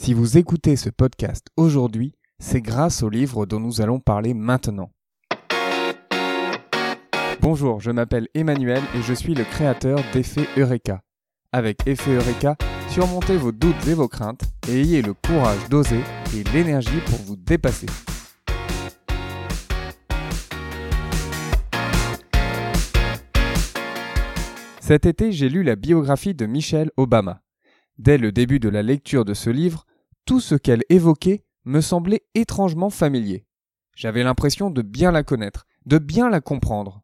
Si vous écoutez ce podcast aujourd'hui, c'est grâce au livre dont nous allons parler maintenant. Bonjour, je m'appelle Emmanuel et je suis le créateur d'Effet Eureka. Avec Effet Eureka, surmontez vos doutes et vos craintes et ayez le courage d'oser et l'énergie pour vous dépasser. Cet été, j'ai lu la biographie de Michelle Obama. Dès le début de la lecture de ce livre, tout ce qu'elle évoquait me semblait étrangement familier. J'avais l'impression de bien la connaître, de bien la comprendre.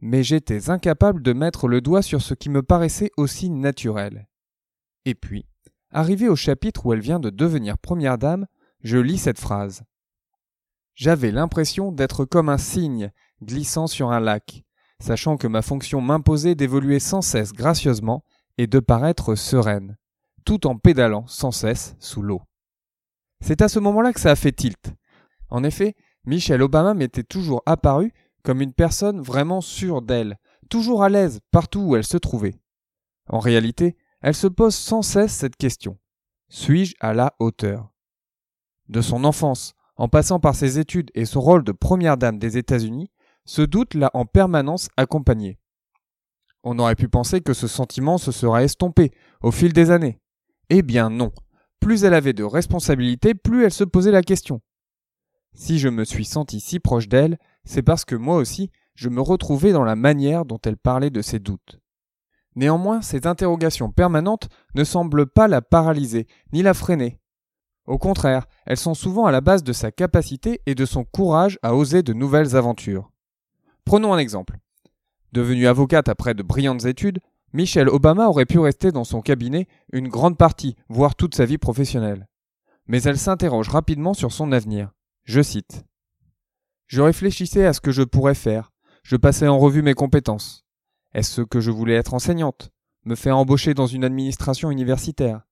Mais j'étais incapable de mettre le doigt sur ce qui me paraissait aussi naturel. Et puis, arrivé au chapitre où elle vient de devenir première dame, je lis cette phrase. J'avais l'impression d'être comme un cygne glissant sur un lac, sachant que ma fonction m'imposait d'évoluer sans cesse gracieusement et de paraître sereine, tout en pédalant sans cesse sous l'eau. C'est à ce moment-là que ça a fait tilt. En effet, Michelle Obama m'était toujours apparue comme une personne vraiment sûre d'elle, toujours à l'aise partout où elle se trouvait. En réalité, elle se pose sans cesse cette question. Suis-je à la hauteur? De son enfance, en passant par ses études et son rôle de première dame des États-Unis, ce doute l'a en permanence accompagné. On aurait pu penser que ce sentiment se serait estompé au fil des années. Eh bien non. Plus elle avait de responsabilités, plus elle se posait la question. Si je me suis senti si proche d'elle, c'est parce que moi aussi, je me retrouvais dans la manière dont elle parlait de ses doutes. Néanmoins, ces interrogations permanentes ne semblent pas la paralyser, ni la freiner. Au contraire, elles sont souvent à la base de sa capacité et de son courage à oser de nouvelles aventures. Prenons un exemple. Devenue avocate après de brillantes études, Michelle Obama aurait pu rester dans son cabinet une grande partie, voire toute sa vie professionnelle. Mais elle s'interroge rapidement sur son avenir. Je cite. Je réfléchissais à ce que je pourrais faire. Je passais en revue mes compétences. Est-ce que je voulais être enseignante? Me faire embaucher dans une administration universitaire?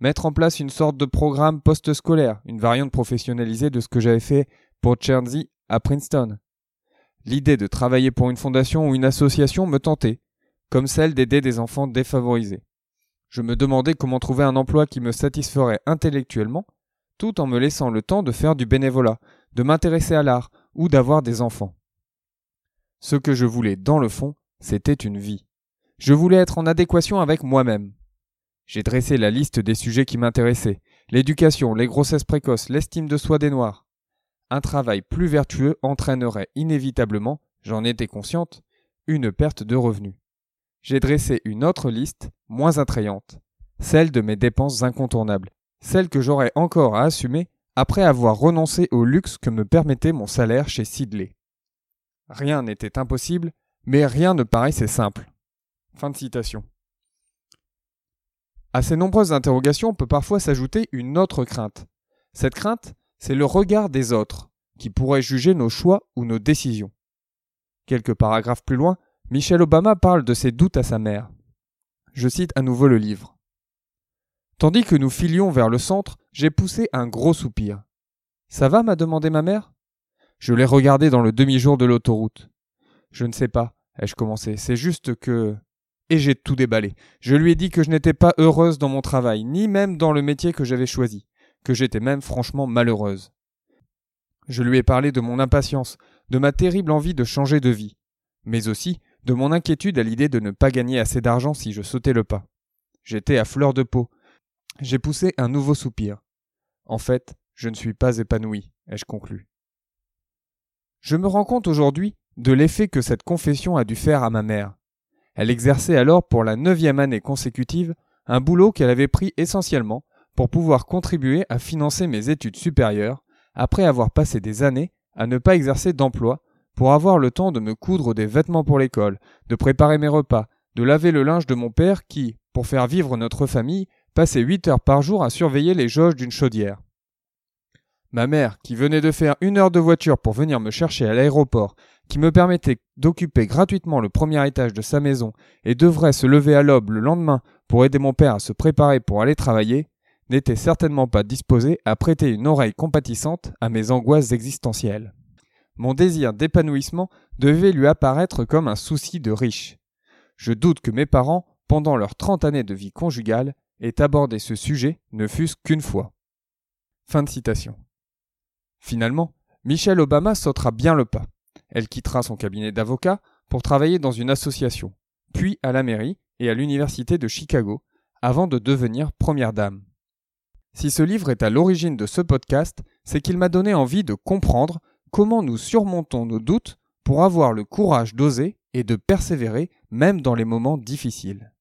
Mettre en place une sorte de programme post-scolaire, une variante professionnalisée de ce que j'avais fait pour Chernsey à Princeton? L'idée de travailler pour une fondation ou une association me tentait, comme celle d'aider des enfants défavorisés. Je me demandais comment trouver un emploi qui me satisferait intellectuellement, tout en me laissant le temps de faire du bénévolat, de m'intéresser à l'art ou d'avoir des enfants. Ce que je voulais dans le fond, c'était une vie. Je voulais être en adéquation avec moi-même. J'ai dressé la liste des sujets qui m'intéressaient l'éducation, les grossesses précoces, l'estime de soi des Noirs, un travail plus vertueux entraînerait inévitablement, j'en étais consciente, une perte de revenus. J'ai dressé une autre liste, moins attrayante, celle de mes dépenses incontournables, celle que j'aurais encore à assumer après avoir renoncé au luxe que me permettait mon salaire chez Sidley. Rien n'était impossible, mais rien ne paraissait simple. Fin de citation. À ces nombreuses interrogations peut parfois s'ajouter une autre crainte. Cette crainte, c'est le regard des autres qui pourraient juger nos choix ou nos décisions. Quelques paragraphes plus loin, Michelle Obama parle de ses doutes à sa mère. Je cite à nouveau le livre. Tandis que nous filions vers le centre, j'ai poussé un gros soupir. Ça va m'a demandé ma mère? Je l'ai regardé dans le demi-jour de l'autoroute. Je ne sais pas, ai-je commencé, c'est juste que. Et j'ai tout déballé. Je lui ai dit que je n'étais pas heureuse dans mon travail, ni même dans le métier que j'avais choisi que j'étais même franchement malheureuse. Je lui ai parlé de mon impatience, de ma terrible envie de changer de vie, mais aussi de mon inquiétude à l'idée de ne pas gagner assez d'argent si je sautais le pas. J'étais à fleur de peau. J'ai poussé un nouveau soupir. En fait, je ne suis pas épanoui, ai-je conclu. Je me rends compte aujourd'hui de l'effet que cette confession a dû faire à ma mère. Elle exerçait alors pour la neuvième année consécutive un boulot qu'elle avait pris essentiellement pour pouvoir contribuer à financer mes études supérieures, après avoir passé des années à ne pas exercer d'emploi, pour avoir le temps de me coudre des vêtements pour l'école, de préparer mes repas, de laver le linge de mon père qui, pour faire vivre notre famille, passait huit heures par jour à surveiller les jauges d'une chaudière. Ma mère, qui venait de faire une heure de voiture pour venir me chercher à l'aéroport, qui me permettait d'occuper gratuitement le premier étage de sa maison et devrait se lever à l'aube le lendemain pour aider mon père à se préparer pour aller travailler, n'était certainement pas disposé à prêter une oreille compatissante à mes angoisses existentielles. Mon désir d'épanouissement devait lui apparaître comme un souci de riche. Je doute que mes parents, pendant leurs trente années de vie conjugale, aient abordé ce sujet ne fût-ce qu'une fois. Fin de citation. Finalement, Michelle Obama sautera bien le pas. Elle quittera son cabinet d'avocat pour travailler dans une association, puis à la mairie et à l'université de Chicago, avant de devenir première dame. Si ce livre est à l'origine de ce podcast, c'est qu'il m'a donné envie de comprendre comment nous surmontons nos doutes pour avoir le courage d'oser et de persévérer même dans les moments difficiles.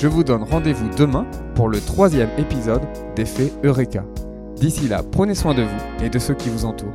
Je vous donne rendez-vous demain pour le troisième épisode d'Effet Eureka. D'ici là, prenez soin de vous et de ceux qui vous entourent.